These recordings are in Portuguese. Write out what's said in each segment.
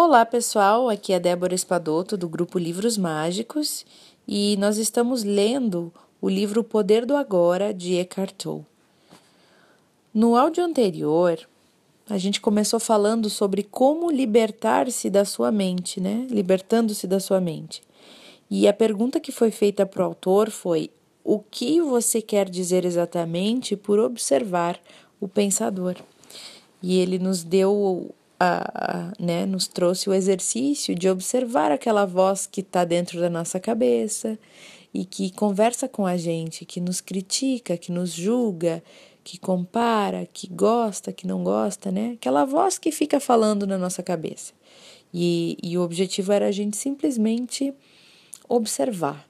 Olá pessoal, aqui é Débora Espadoto do grupo Livros Mágicos e nós estamos lendo o livro O Poder do Agora de Eckhart Tolle. No áudio anterior, a gente começou falando sobre como libertar-se da sua mente, né? Libertando-se da sua mente. E a pergunta que foi feita para o autor foi: o que você quer dizer exatamente por observar o pensador? E ele nos deu a, né, nos trouxe o exercício de observar aquela voz que está dentro da nossa cabeça e que conversa com a gente, que nos critica, que nos julga, que compara, que gosta, que não gosta, né? Aquela voz que fica falando na nossa cabeça. E, e o objetivo era a gente simplesmente observar,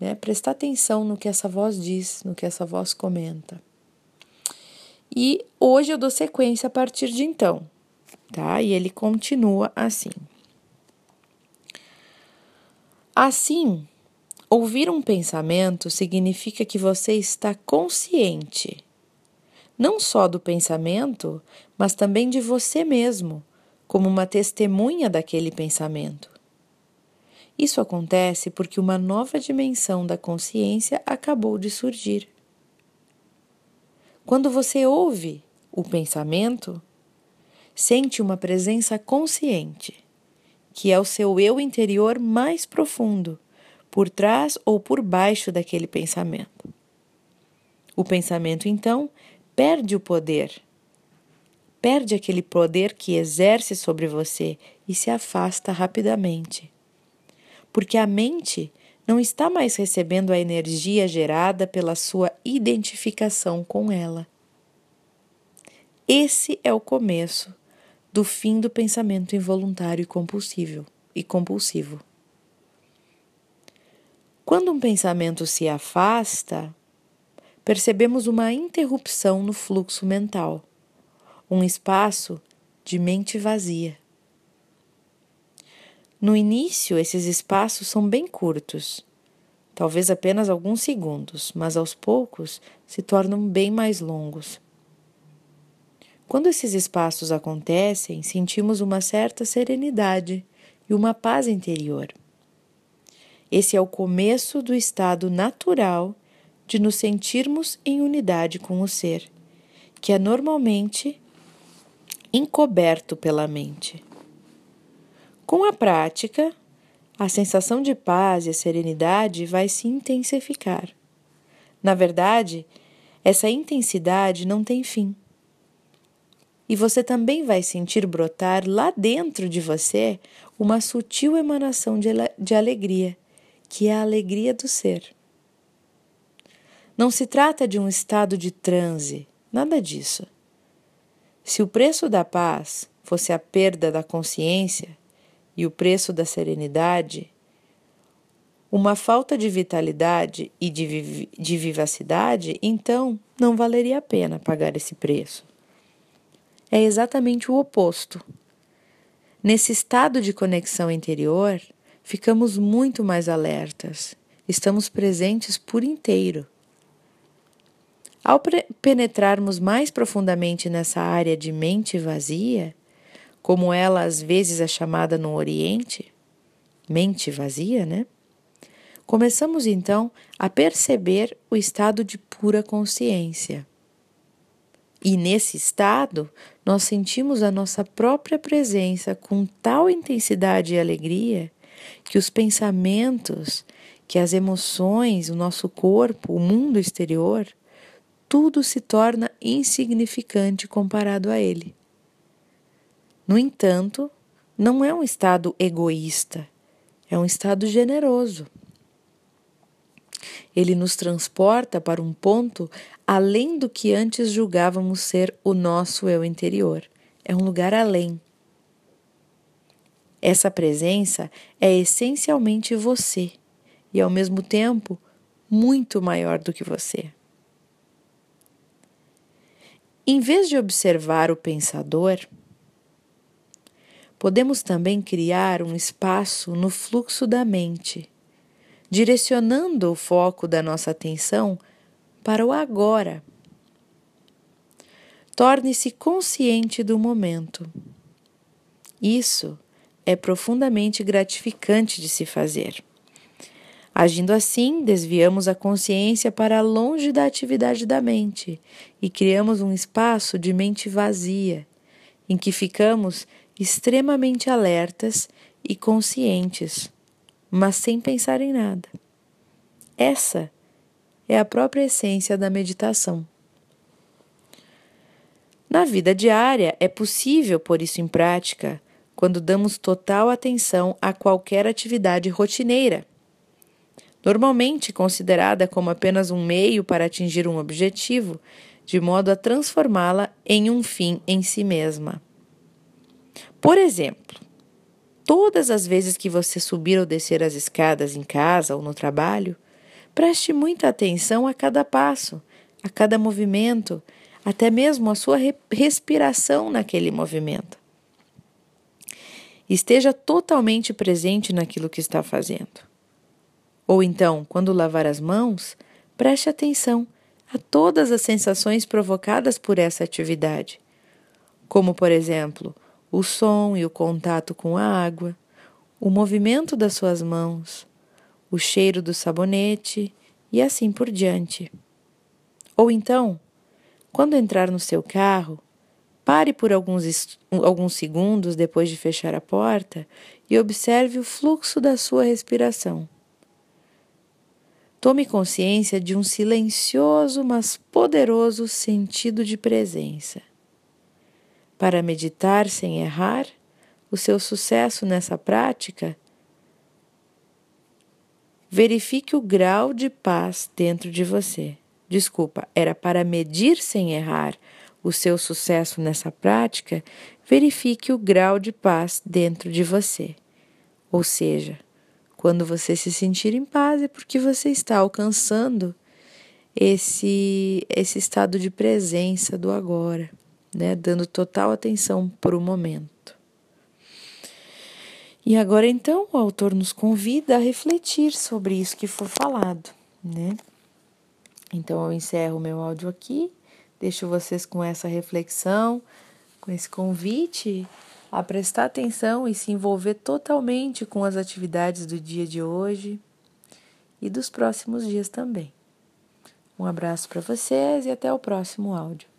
né? Prestar atenção no que essa voz diz, no que essa voz comenta. E hoje eu dou sequência a partir de então tá? E ele continua assim. Assim, ouvir um pensamento significa que você está consciente, não só do pensamento, mas também de você mesmo, como uma testemunha daquele pensamento. Isso acontece porque uma nova dimensão da consciência acabou de surgir. Quando você ouve o pensamento, sente uma presença consciente, que é o seu eu interior mais profundo, por trás ou por baixo daquele pensamento. O pensamento, então, perde o poder, perde aquele poder que exerce sobre você e se afasta rapidamente. Porque a mente não está mais recebendo a energia gerada pela sua identificação com ela. Esse é o começo do fim do pensamento involuntário e compulsivo e compulsivo. Quando um pensamento se afasta, percebemos uma interrupção no fluxo mental, um espaço de mente vazia. No início, esses espaços são bem curtos, talvez apenas alguns segundos, mas aos poucos se tornam bem mais longos. Quando esses espaços acontecem, sentimos uma certa serenidade e uma paz interior. Esse é o começo do estado natural de nos sentirmos em unidade com o ser, que é normalmente encoberto pela mente. Com a prática, a sensação de paz e serenidade vai se intensificar. Na verdade, essa intensidade não tem fim e você também vai sentir brotar lá dentro de você uma sutil emanação de, de alegria, que é a alegria do ser. Não se trata de um estado de transe, nada disso. Se o preço da paz fosse a perda da consciência e o preço da serenidade, uma falta de vitalidade e de, de vivacidade, então não valeria a pena pagar esse preço é exatamente o oposto. Nesse estado de conexão interior, ficamos muito mais alertas, estamos presentes por inteiro. Ao penetrarmos mais profundamente nessa área de mente vazia, como ela às vezes é chamada no Oriente, mente vazia, né? Começamos então a perceber o estado de pura consciência. E nesse estado, nós sentimos a nossa própria presença com tal intensidade e alegria que os pensamentos, que as emoções, o nosso corpo, o mundo exterior, tudo se torna insignificante comparado a ele. No entanto, não é um estado egoísta, é um estado generoso. Ele nos transporta para um ponto além do que antes julgávamos ser o nosso eu interior. É um lugar além. Essa presença é essencialmente você e, ao mesmo tempo, muito maior do que você. Em vez de observar o pensador, podemos também criar um espaço no fluxo da mente direcionando o foco da nossa atenção para o agora. Torne-se consciente do momento. Isso é profundamente gratificante de se fazer. Agindo assim, desviamos a consciência para longe da atividade da mente e criamos um espaço de mente vazia, em que ficamos extremamente alertas e conscientes, mas sem pensar em nada. Essa é a própria essência da meditação. Na vida diária, é possível pôr isso em prática quando damos total atenção a qualquer atividade rotineira normalmente considerada como apenas um meio para atingir um objetivo, de modo a transformá-la em um fim em si mesma. Por exemplo, todas as vezes que você subir ou descer as escadas em casa ou no trabalho, preste muita atenção a cada passo, a cada movimento, até mesmo a sua respiração naquele movimento. Esteja totalmente presente naquilo que está fazendo. Ou então, quando lavar as mãos, preste atenção a todas as sensações provocadas por essa atividade, como, por exemplo, o som e o contato com a água, o movimento das suas mãos, o cheiro do sabonete e assim por diante. Ou então, quando entrar no seu carro, pare por alguns, alguns segundos depois de fechar a porta e observe o fluxo da sua respiração. Tome consciência de um silencioso, mas poderoso sentido de presença. Para meditar sem errar, o seu sucesso nessa prática, verifique o grau de paz dentro de você. Desculpa, era para medir sem errar o seu sucesso nessa prática, verifique o grau de paz dentro de você. Ou seja, quando você se sentir em paz é porque você está alcançando esse esse estado de presença do agora, né, dando total atenção para o momento. E agora então o autor nos convida a refletir sobre isso que foi falado, né? Então eu encerro o meu áudio aqui, deixo vocês com essa reflexão, com esse convite a prestar atenção e se envolver totalmente com as atividades do dia de hoje e dos próximos dias também. Um abraço para vocês e até o próximo áudio.